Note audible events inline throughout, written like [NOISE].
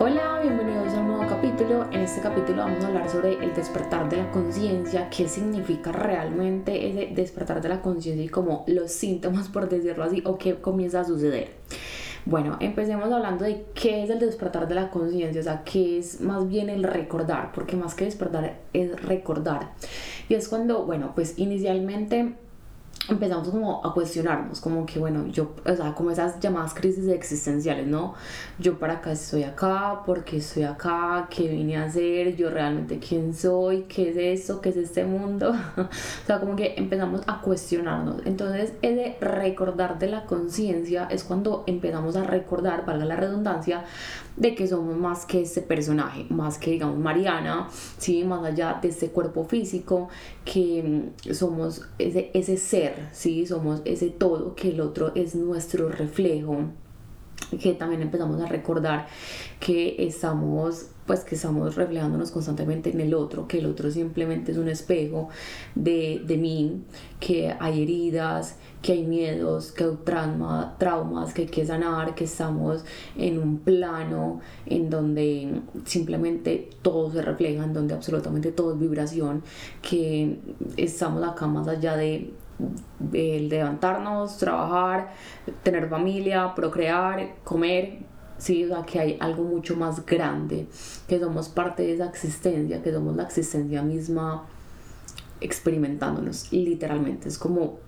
Hola, bienvenidos a un nuevo capítulo. En este capítulo vamos a hablar sobre el despertar de la conciencia, qué significa realmente ese despertar de la conciencia y como los síntomas, por decirlo así, o qué comienza a suceder. Bueno, empecemos hablando de qué es el despertar de la conciencia, o sea, qué es más bien el recordar, porque más que despertar es recordar. Y es cuando, bueno, pues inicialmente empezamos como a cuestionarnos, como que bueno, yo, o sea, como esas llamadas crisis existenciales, ¿no? Yo para acá estoy acá, porque estoy acá, qué vine a hacer, yo realmente quién soy, qué es eso, qué es este mundo, [LAUGHS] o sea, como que empezamos a cuestionarnos. Entonces, ese recordar de la conciencia es cuando empezamos a recordar, valga la redundancia, de que somos más que ese personaje, más que digamos Mariana, ¿sí? más allá de este cuerpo físico, que mm, somos ese, ese ser, ¿sí? somos ese todo, que el otro es nuestro reflejo que también empezamos a recordar que estamos pues que estamos reflejándonos constantemente en el otro, que el otro simplemente es un espejo de, de mí, que hay heridas, que hay miedos, que hay trauma, traumas que hay que sanar, que estamos en un plano en donde simplemente todo se refleja, en donde absolutamente todo es vibración, que estamos acá más allá de el levantarnos, trabajar, tener familia, procrear, comer, sí, o sea, que hay algo mucho más grande, que somos parte de esa existencia, que somos la existencia misma experimentándonos, literalmente, es como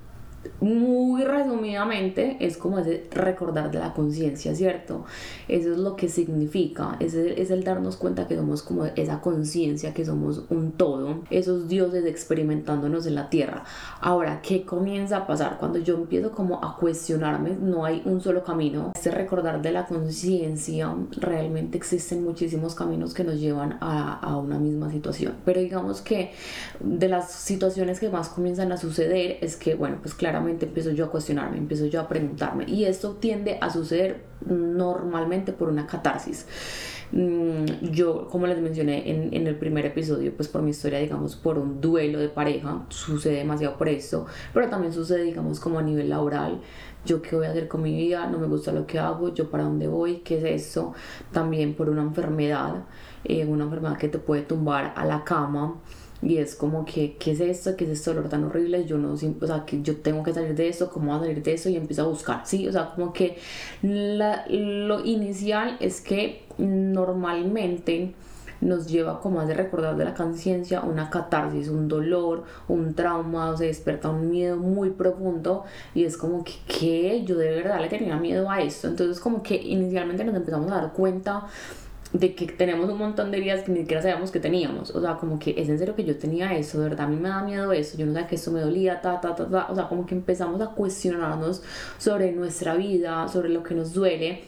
muy resumidamente es como ese recordar de la conciencia, ¿cierto? Eso es lo que significa, es el, es el darnos cuenta que somos como esa conciencia, que somos un todo, esos dioses experimentándonos en la tierra. Ahora, ¿qué comienza a pasar? Cuando yo empiezo como a cuestionarme, no hay un solo camino. Este recordar de la conciencia, realmente existen muchísimos caminos que nos llevan a, a una misma situación, pero digamos que de las situaciones que más comienzan a suceder es que, bueno, pues claro, claramente empiezo yo a cuestionarme, empiezo yo a preguntarme. Y esto tiende a suceder normalmente por una catarsis. Mm, yo, como les mencioné en, en, el primer episodio, pues por mi historia, digamos, por un duelo de pareja, sucede demasiado por eso, pero también sucede, digamos, como a nivel laboral, yo qué voy a hacer con mi vida, no me gusta lo que hago, yo para dónde voy, qué es eso, también por una enfermedad, eh, una enfermedad que te puede tumbar a la cama, y es como que, ¿qué es esto? ¿Qué es este dolor tan horrible? Yo no, o sea, que yo tengo que salir de esto, ¿cómo voy a salir de eso? Y empiezo a buscar, ¿sí? O sea, como que la, lo inicial es que normalmente nos lleva como a recordar de la conciencia una catarsis, un dolor, un trauma, o se despierta un miedo muy profundo y es como que, ¿qué? Yo de verdad le tenía miedo a esto. Entonces como que inicialmente nos empezamos a dar cuenta de que tenemos un montón de heridas que ni siquiera sabíamos que teníamos. O sea, como que es en serio que yo tenía eso, de verdad a mí me da miedo eso, yo no sabía que esto me dolía, ta, ta, ta, ta. O sea, como que empezamos a cuestionarnos sobre nuestra vida, sobre lo que nos duele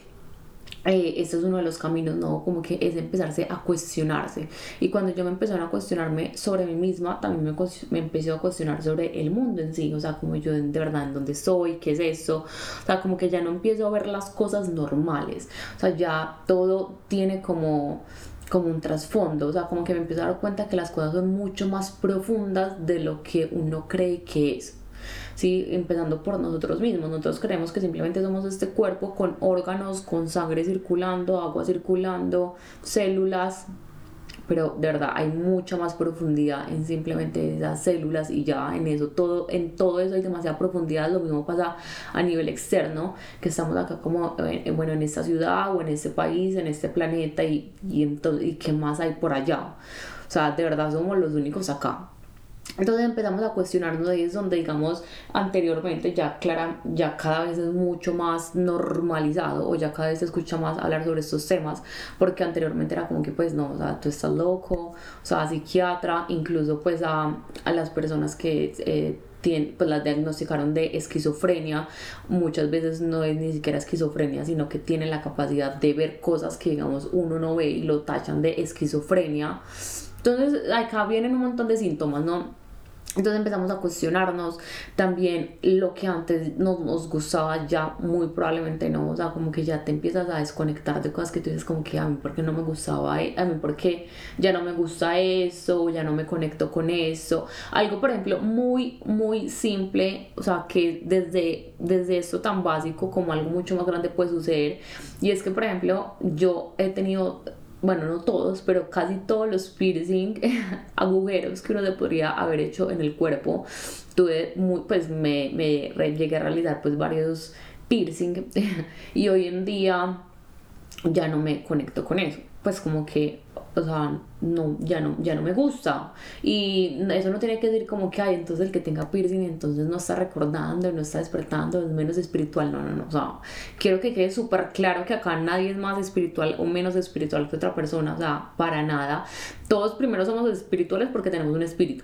eh, este es uno de los caminos, ¿no? Como que es empezarse a cuestionarse. Y cuando yo me empecé a cuestionarme sobre mí misma, también me, me empecé a cuestionar sobre el mundo en sí, o sea, como yo de verdad en dónde soy, qué es eso, o sea, como que ya no empiezo a ver las cosas normales, o sea, ya todo tiene como como un trasfondo, o sea, como que me empiezo a dar cuenta que las cosas son mucho más profundas de lo que uno cree que es. ¿Sí? empezando por nosotros mismos. Nosotros creemos que simplemente somos este cuerpo con órganos, con sangre circulando, agua circulando, células, pero de verdad hay mucha más profundidad en simplemente esas células y ya en eso todo en todo eso hay demasiada profundidad lo mismo pasa a nivel externo que estamos acá como eh, bueno en esta ciudad o en este país en este planeta y y, entonces, y qué más hay por allá o sea de verdad somos los únicos acá entonces empezamos a cuestionarnos ahí es donde digamos anteriormente ya clara, ya cada vez es mucho más normalizado o ya cada vez se escucha más hablar sobre estos temas porque anteriormente era como que pues no, o sea, tú estás loco, o sea, psiquiatra, incluso pues a, las personas que eh, pues las diagnosticaron de esquizofrenia, muchas veces no es ni siquiera esquizofrenia, sino que tienen la capacidad de ver cosas que digamos uno no ve y lo tachan de esquizofrenia. Entonces acá vienen un montón de síntomas, ¿no? Entonces empezamos a cuestionarnos también lo que antes no nos gustaba ya muy probablemente no, o sea, como que ya te empiezas a desconectar de cosas que tú dices como que a mí porque no me gustaba, e-, a mí porque ya no me gusta eso, ya no me conecto con eso. Algo por ejemplo muy muy simple, o sea, que desde desde esto tan básico como algo mucho más grande puede suceder y es que por ejemplo yo he tenido bueno, no todos, pero casi todos los piercing, [LAUGHS] agujeros que uno se podría haber hecho en el cuerpo. Tuve, muy, pues me, me llegué a realizar pues varios piercing [LAUGHS] y hoy en día ya no me conecto con eso. Pues como que o sea, no, ya no, ya no me gusta. Y eso no tiene que decir como que, hay entonces el que tenga piercing, entonces no está recordando, no está despertando, es menos espiritual. No, no, no. O sea, quiero que quede súper claro que acá nadie es más espiritual o menos espiritual que otra persona. O sea, para nada. Todos primero somos espirituales porque tenemos un espíritu.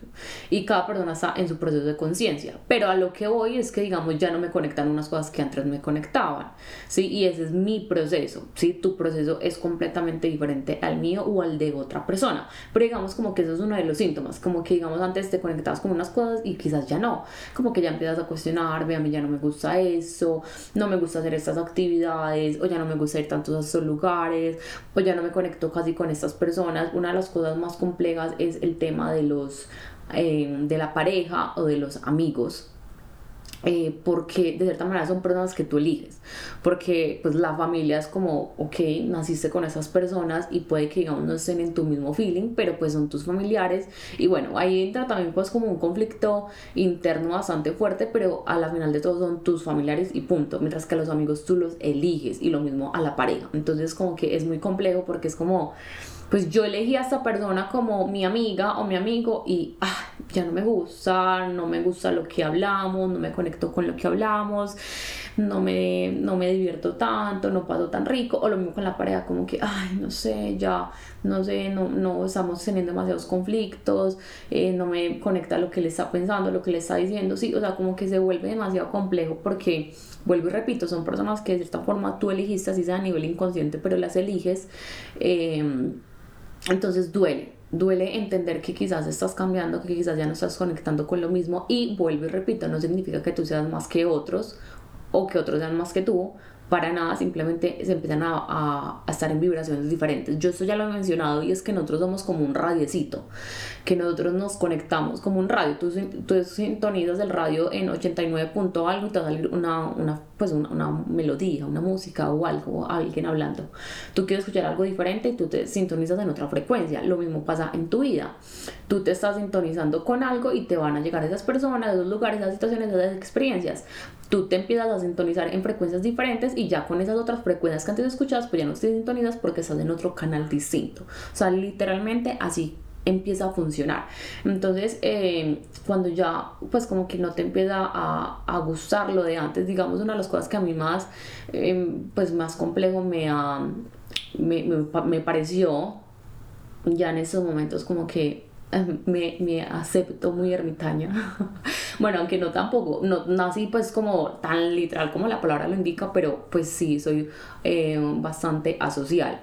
Y cada persona está en su proceso de conciencia. Pero a lo que voy es que, digamos, ya no me conectan unas cosas que antes me conectaban. ¿Sí? Y ese es mi proceso. ¿Sí? Tu proceso es completamente diferente al mío o al de otra persona. Pero digamos como que eso es uno de los síntomas, como que digamos antes te conectabas con unas cosas y quizás ya no, como que ya empiezas a cuestionar, ve a mí ya no me gusta eso, no me gusta hacer estas actividades, o ya no me gusta ir tantos a estos lugares, o ya no me conecto casi con estas personas. Una de las cosas más complejas es el tema de los eh, de la pareja o de los amigos eh, porque de cierta manera son personas que tú eliges, porque pues la familia es como, ok, naciste con esas personas y puede que digamos no estén en tu mismo feeling, pero pues son tus familiares. Y bueno, ahí entra también pues como un conflicto interno bastante fuerte, pero a la final de todo son tus familiares y punto, mientras que a los amigos tú los eliges y lo mismo a la pareja, entonces como que es muy complejo porque es como pues yo elegí a esta persona como mi amiga o mi amigo y ah, ya no me gusta, no me gusta lo que hablamos, no me conecto con lo que hablamos, no me, no me divierto tanto, no paso tan rico, o lo mismo con la pareja, como que, ay, no sé, ya, no sé, no, no estamos teniendo demasiados conflictos, eh, no me conecta lo que le está pensando, lo que le está diciendo, sí, o sea, como que se vuelve demasiado complejo porque, vuelvo y repito, son personas que de esta forma tú elegiste, así sea a nivel inconsciente, pero las eliges. Eh, entonces duele, duele entender que quizás estás cambiando, que quizás ya no estás conectando con lo mismo. Y vuelvo y repito, no significa que tú seas más que otros o que otros sean más que tú, para nada, simplemente se empiezan a, a, estar en vibraciones diferentes. Yo esto ya lo he mencionado y es que nosotros somos como un radiecito, que nosotros nos conectamos como un radio. Tú, tú sintonizas el radio en 89 punto algo y te va a salir una, una pues una, una, melodía, una música o algo, alguien hablando. Tú quieres escuchar algo diferente y tú te sintonizas en otra frecuencia. Lo mismo pasa en tu vida. Tú te estás sintonizando con algo y te van a llegar esas personas, esos lugares, esas situaciones, esas experiencias tú te empiezas a sintonizar en frecuencias diferentes y ya con esas otras frecuencias que antes escuchabas, pues ya no te sintonizas porque estás en otro canal distinto. O sea, literalmente así empieza a funcionar. Entonces, eh, cuando ya, pues como que no te empieza a, a, gustar lo de antes, digamos, una de las cosas que a mí más, eh, pues más complejo me, me, me, me pareció ya en esos momentos como que me, me, acepto muy ermitaña. [LAUGHS] bueno, aunque no tampoco, no, no, así pues como tan literal como la palabra lo indica, pero pues sí, soy eh, bastante asocial.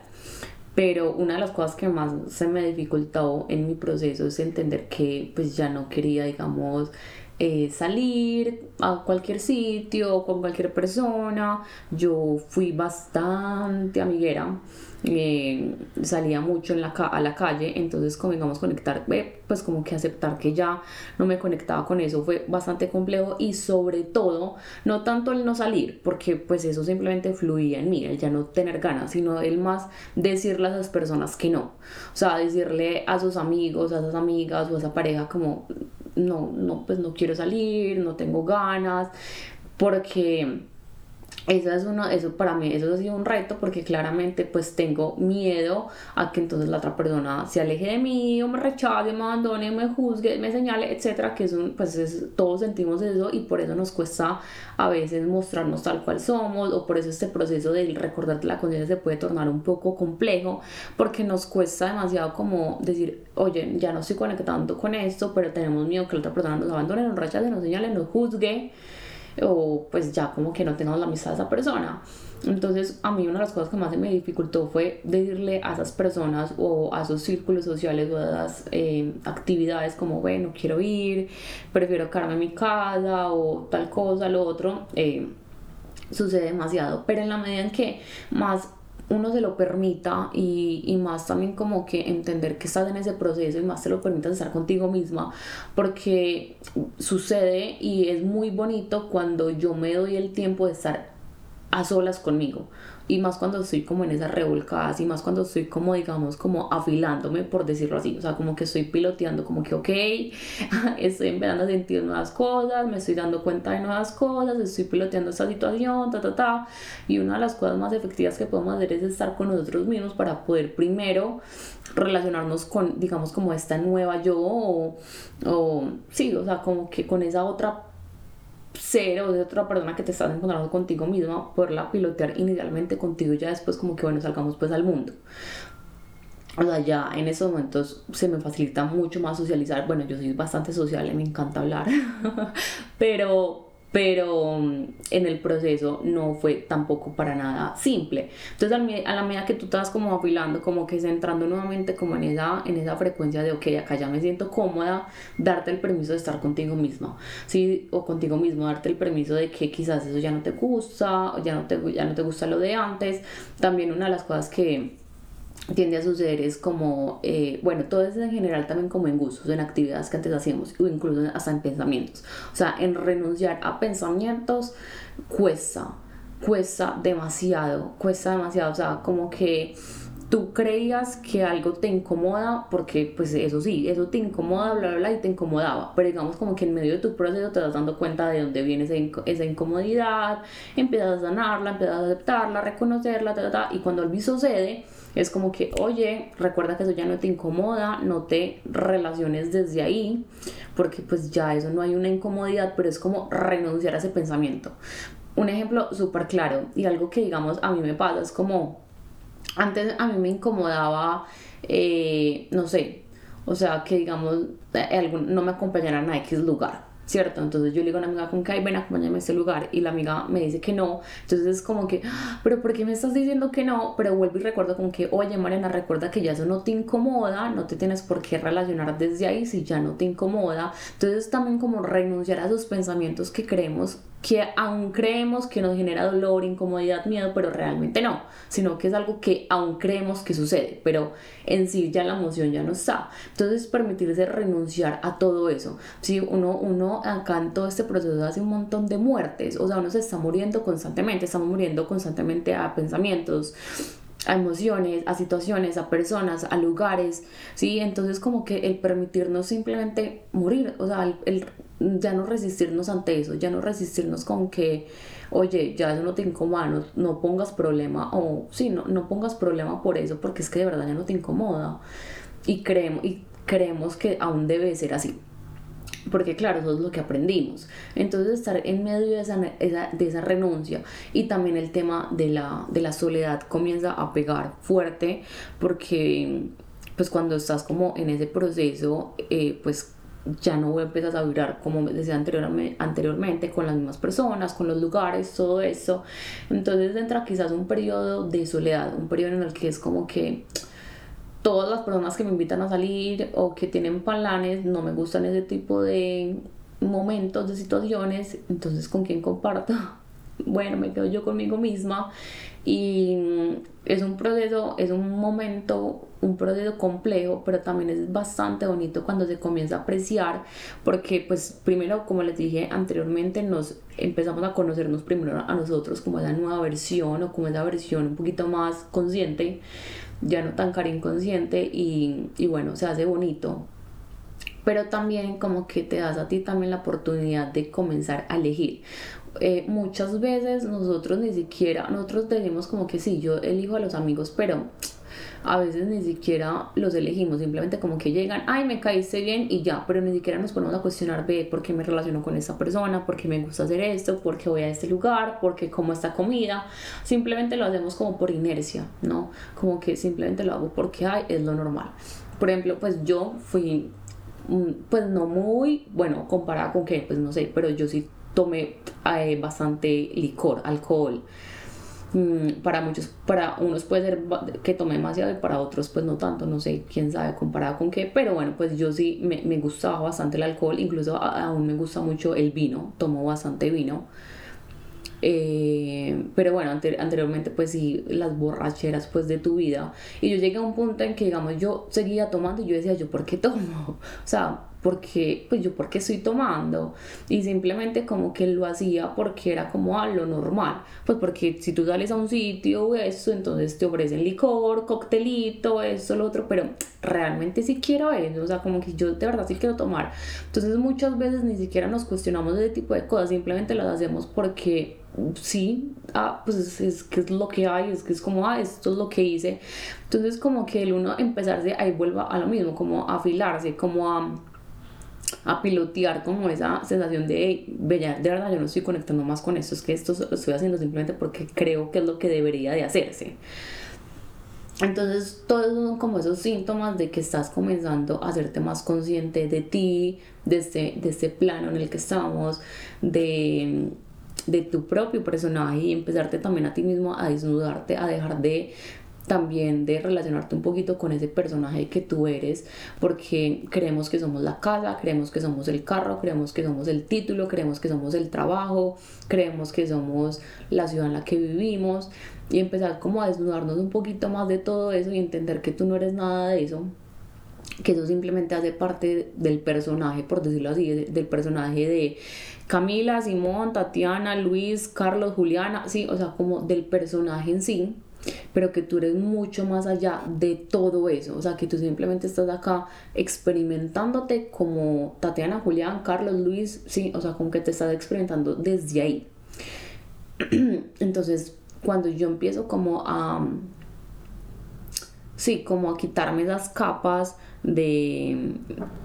Pero una de las cosas que más se me dificultó en mi proceso es entender que pues ya no quería, digamos, eh, salir a cualquier sitio con cualquier persona. Yo fui bastante amiguera eh, salía mucho en la a la calle, entonces como digamos conectar, pues como que aceptar que ya no me conectaba con eso fue bastante complejo y sobre todo no tanto el no salir, porque pues eso simplemente fluía en mí, el ya no tener ganas, sino el más decirle a esas personas que no, o sea, decirle a sus amigos, a esas amigas o a esa pareja como no, no, pues no quiero salir, no tengo ganas, porque eso es uno, eso para mí, eso ha sido un reto porque claramente pues tengo miedo a que entonces la otra persona se aleje de mí o me rechace, me abandone, me juzgue, me señale, etcétera, que es un, pues es, todos sentimos eso y por eso nos cuesta a veces mostrarnos tal cual somos o por eso este proceso de recordar la conciencia se puede tornar un poco complejo porque nos cuesta demasiado como decir, oye, ya no estoy conectando con esto, pero tenemos miedo que la otra persona nos abandone, nos rechace, nos señale, nos juzgue o pues ya como que no tengas la amistad de esa persona. Entonces a mí una de las cosas que más me dificultó fue decirle a esas personas o a esos círculos sociales o a esas eh, actividades como, bueno, quiero ir, prefiero quedarme en mi casa o tal cosa, lo otro. Eh, sucede demasiado, pero en la medida en que más uno se lo permita y, y, más también como que entender que estás en ese proceso y más te lo permitas estar contigo misma porque sucede y es muy bonito cuando yo me doy el tiempo de estar a solas conmigo y más cuando estoy como en esas revolcadas y más cuando estoy como digamos como afilándome por decirlo así, o sea como que estoy piloteando como que ok, [LAUGHS] estoy empezando a sentir nuevas cosas, me estoy dando cuenta de nuevas cosas, estoy piloteando esta situación, ta ta ta. Y una de las cosas más efectivas que podemos hacer es estar con nosotros mismos para poder primero relacionarnos con digamos como esta nueva yo o, o sí, o sea como que con esa otra ser o de otra persona que te estás encontrando contigo misma, poderla pilotear inicialmente contigo y ya después como que bueno, salgamos pues al mundo. O sea, ya en esos momentos se me facilita mucho más socializar. Bueno, yo soy bastante social y me encanta hablar, [LAUGHS] pero pero mm, en el proceso no fue tampoco para nada simple. Entonces a la medida que tú estás como afilando, como que entrando nuevamente como en esa, en esa frecuencia de, ok, acá ya me siento cómoda, darte el permiso de estar contigo mismo, ¿sí? O contigo mismo, darte el permiso de que quizás eso ya no te gusta, ya no te, ya no te gusta lo de antes. También una de las cosas que tiende a suceder es como, eh, bueno, todo es en general también como en gustos, en actividades que antes hacíamos, o incluso hasta en pensamientos. O sea, en renunciar a pensamientos cuesta, cuesta demasiado, cuesta demasiado. O sea, como que tú creías que algo te incomoda, porque pues eso sí, eso te incomoda, bla, bla, bla, y te incomodaba, pero digamos como que en medio de tu proceso te vas dando cuenta de dónde viene esa, incomodidad, empiezas a sanarla, empiezas a aceptarla, reconocerla, ta, ta, y cuando el sucede, es como que, oye, recuerda que eso ya no te incomoda, no te relaciones desde ahí, porque pues ya eso no hay una incomodidad, pero es como renunciar a ese pensamiento. Un ejemplo súper claro y algo que digamos a mí me pasa es como, antes a mí me incomodaba, eh, no sé, o sea, que digamos, eh, no me acompañaran a X lugar. ¿Cierto? Entonces yo le digo a una amiga con que, ay, ven, acompáñame a este lugar, y la amiga me dice que no, entonces es como que, ah, pero ¿por qué me estás diciendo que no? Pero vuelvo y recuerdo como que, oye, Mariana, recuerda que ya eso no te incomoda, no te tienes por qué relacionar desde ahí si ya no te incomoda, entonces también como renunciar a esos pensamientos que creemos que aún creemos que nos genera dolor, incomodidad, miedo, pero realmente no, sino que es algo que aún creemos que sucede, pero en sí ya la emoción ya no está. Entonces permitirse renunciar a todo eso. Si uno, uno acá en todo este proceso hace un montón de muertes, o sea, uno se está muriendo constantemente, estamos muriendo constantemente a pensamientos, a emociones, a situaciones, a personas, a lugares, ¿sí? Entonces como que el permitirnos simplemente morir, o sea, el, ya no resistirnos ante eso, ya no resistirnos con que, oye, ya eso no te incomoda, no, pongas problema, o sí, no, no pongas problema por eso, porque es que de verdad ya no te incomoda. Y creemos, y creemos que aún debe ser así porque claro, eso es lo que aprendimos. Entonces estar en medio de esa, de esa renuncia y también el tema de la, de la soledad comienza a pegar fuerte porque pues cuando estás como en ese proceso, eh, pues ya no empiezas a vibrar como decía anteriormente, con las mismas personas, con los lugares, todo eso. Entonces entra quizás un periodo de soledad, un periodo en el que es como que todas las personas que me invitan a salir o que tienen planes no me gustan ese tipo de momentos, de situaciones, entonces con quién comparto. [LAUGHS] Bueno, me quedo yo conmigo misma y es un proceso, es un momento, un proceso complejo, pero también es bastante bonito cuando se comienza a apreciar, porque pues primero, como les dije anteriormente, nos empezamos a conocernos primero a nosotros como esa nueva versión o como esa versión un poquito más consciente ya no tan cara inconsciente y, y bueno, se hace bonito. Pero también como que te das a ti también la oportunidad de comenzar a elegir. Eh, muchas veces nosotros ni siquiera, nosotros decimos como que sí, yo elijo a los amigos, pero a veces ni siquiera los elegimos, simplemente como que llegan, ay, me caíste bien y ya, pero ni siquiera nos ponemos a cuestionar, ve, ¿por qué me relaciono con esta persona? ¿Por qué me gusta hacer esto? ¿Por qué voy a este lugar? ¿Por qué como esta comida? Simplemente lo hacemos como por inercia, ¿no? Como que simplemente lo hago porque, ay, es lo normal. Por ejemplo, pues yo fui, mm, pues no muy, bueno, comparada con qué, pues no sé, pero yo sí tomé eh, bastante licor, alcohol. Mm, para muchos, para unos puede ser que tome demasiado y para otros pues no tanto, no sé, quién sabe comparado con qué, pero bueno, pues yo sí me, me gustaba bastante el alcohol, incluso aún me gusta mucho el vino, tomo bastante vino. Eh, pero bueno, anteriormente pues sí, las borracheras pues de tu vida. Y yo llegué a un punto en que digamos yo seguía tomando y yo decía, yo, ¿por qué tomo? [LAUGHS] O sea, porque, pues yo, ¿por qué estoy tomando? Y simplemente como que lo hacía porque era como a lo normal. Pues porque si tú sales a un sitio, eso, entonces te ofrecen licor, coctelito, eso, lo otro, pero realmente sí quiero eso, o sea, como que yo de verdad sí quiero tomar. Entonces muchas veces ni siquiera nos cuestionamos ese tipo de cosas, simplemente las hacemos porque sí, ah, pues es, que es lo que hay, es que es como, ah, esto es lo que hice. Entonces como que el uno empezarse ahí vuelva a lo mismo, como a afilarse, como a, a pilotear como esa sensación de, bella, de verdad yo no estoy conectando más con esto, es que esto lo estoy haciendo simplemente porque creo que es lo que debería de hacerse. Entonces, todos son como esos síntomas de que estás comenzando a hacerte más consciente de ti, de este, de este plano en el que estamos, de, de tu propio personaje y empezarte también a ti mismo a desnudarte, a dejar de también de relacionarte un poquito con ese personaje que tú eres, porque creemos que somos la casa, creemos que somos el carro, creemos que somos el título, creemos que somos el trabajo, creemos que somos la ciudad en la que vivimos y empezar como a desnudarnos un poquito más de todo eso y entender que tú no eres nada de eso, que eso simplemente hace parte del personaje, por decirlo así, del personaje de Camila, Simón, Tatiana, Luis, Carlos, Juliana, sí, o sea, como del personaje en sí, pero que tú eres mucho más allá de todo eso, o sea, que tú simplemente estás acá experimentándote como Tatiana, Julián, Carlos, Luis, sí, o sea, como que te estás experimentando desde ahí. [CLEARS THROAT] Entonces, cuando yo empiezo como a, sí, como a quitarme las capas de,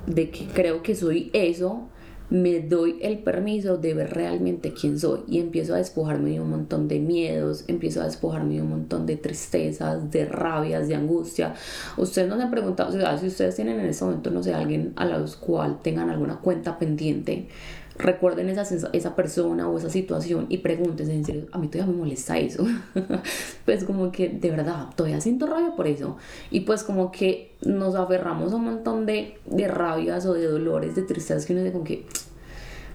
de que creo que soy eso, me doy el permiso de ver realmente quién soy y empiezo a despojarme de un montón de miedos, empiezo a despojarme de un montón de tristezas, de rabias, de angustia. Ustedes no se han preguntado, o sea, si ustedes tienen en este momento, no sé, alguien a los cual tengan alguna cuenta pendiente, recuerden esa, esa persona o esa situación y pregúntense en serio, a mí todavía me molesta eso. [LAUGHS] pues como que de verdad, todavía siento rabia por eso. Y pues como que nos aferramos a un montón de, de rabias o de dolores, de tristezas que uno dice como que,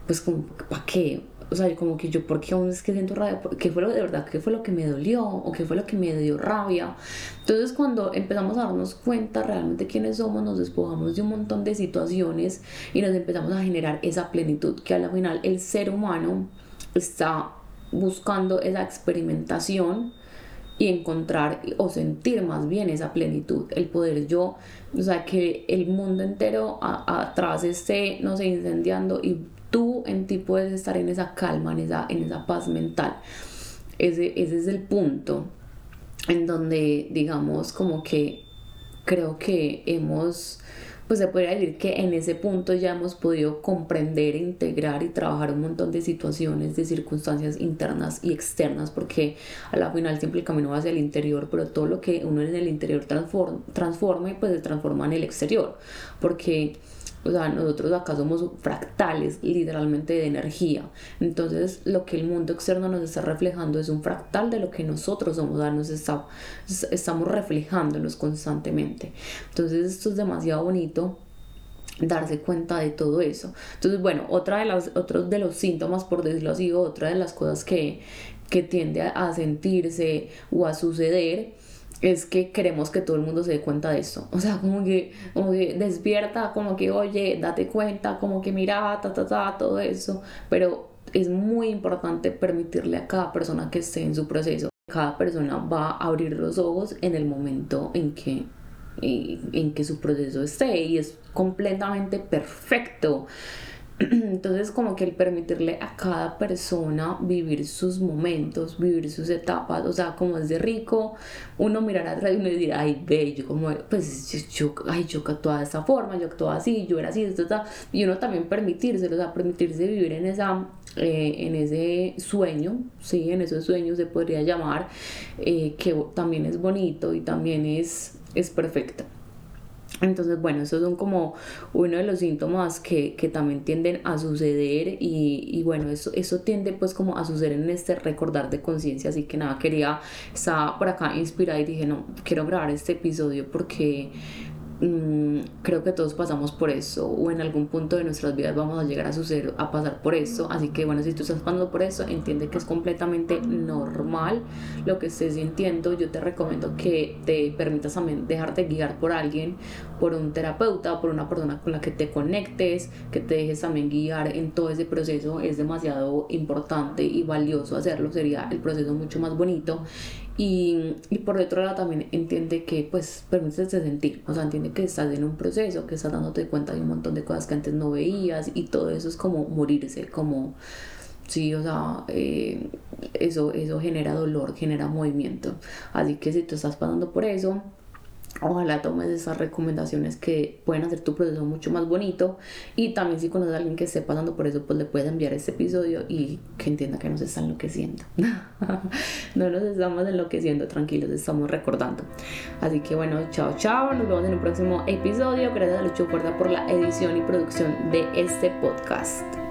pues como, ¿para qué? O sea, como que yo, ¿por qué aún es que siento rabia? ¿Qué fue lo de verdad? ¿Qué fue lo que me dolió? ¿O qué fue lo que me dio rabia? Entonces, cuando empezamos a darnos cuenta realmente quiénes somos, nos despojamos de un montón de situaciones y nos empezamos a generar esa plenitud que al final el ser humano está buscando esa experimentación y encontrar o sentir más bien esa plenitud, el poder yo, o sea, que el mundo entero atrás esté, no sé, incendiando y tú en ti puedes estar en esa calma, en esa, en esa paz mental. Ese, ese es el punto en donde, digamos, como que creo que hemos, pues se podría decir que en ese punto ya hemos podido comprender, integrar y trabajar un montón de situaciones, de circunstancias internas y externas, porque a la final siempre el camino va hacia el interior, pero todo lo que uno en el interior transforma, transforme, pues se transforma en el exterior, porque o sea, nosotros acá somos fractales literalmente de energía. Entonces lo que el mundo externo nos está reflejando es un fractal de lo que nosotros somos, o sea, nos estamos reflejándonos constantemente. Entonces esto es demasiado bonito darse cuenta de todo eso. Entonces, bueno, otra de las, otros de los síntomas, por decirlo así, otra de las cosas que, que tiende a sentirse o a suceder es que queremos que todo el mundo se dé cuenta de esto. O sea, como que, como que despierta, como que, oye, date cuenta, como que mira, ta, ta, ta, todo eso. Pero es muy importante permitirle a cada persona que esté en su proceso. Cada persona va a abrir los ojos en el momento en que, en que su proceso esté y es completamente perfecto. [CLEARS THROAT] Entonces como que el permitirle a cada persona vivir sus momentos, vivir sus etapas, o sea, como es de rico, uno mirará atrás y uno dirá, ay, ve, yo como, pues yo, ay, yo actuaba de esta forma, yo actuaba así, yo era así, esto, esto, y uno también permitirse, o sea, permitirse vivir en esa, eh, en ese sueño, sí, en esos sueños se podría llamar, eh, que también es bonito y también es, es perfecto. Entonces, bueno, esos son como uno de los síntomas que, que también tienden a suceder y, y, bueno, eso, eso tiende pues como a suceder en este recordar de conciencia, así que nada, quería, estaba por acá inspirada y dije, no, quiero grabar este episodio porque Mm, creo que todos pasamos por eso o en algún punto de nuestras vidas vamos a llegar a suceder, a pasar por eso. Así que bueno, si tú estás pasando por eso, entiende que es completamente normal lo que estés sintiendo. Yo te recomiendo que te permitas también dejarte guiar por alguien, por un terapeuta, por una persona con la que te conectes, que te dejes también guiar en todo ese proceso. Es demasiado importante y valioso hacerlo. Sería el proceso mucho más bonito y, y, por otro lado también entiende que pues permítete sentir, o sea, entiende que estás en un proceso, que estás dándote cuenta de un montón de cosas que antes no veías y todo eso es como morirse, como, sí, o sea, eh, eso, eso genera dolor, genera movimiento. Así que si tú estás pasando por eso, Ojalá tomes esas recomendaciones que pueden hacer tu proceso mucho más bonito. Y también si conoces a alguien que esté pasando por eso, pues le puedes enviar este episodio y que entienda que nos está enloqueciendo. [LAUGHS] no nos estamos enloqueciendo, tranquilos, estamos recordando. Así que bueno, chao, chao. Nos vemos en un próximo episodio. Gracias a Lucho Fuerza por la edición y producción de este podcast.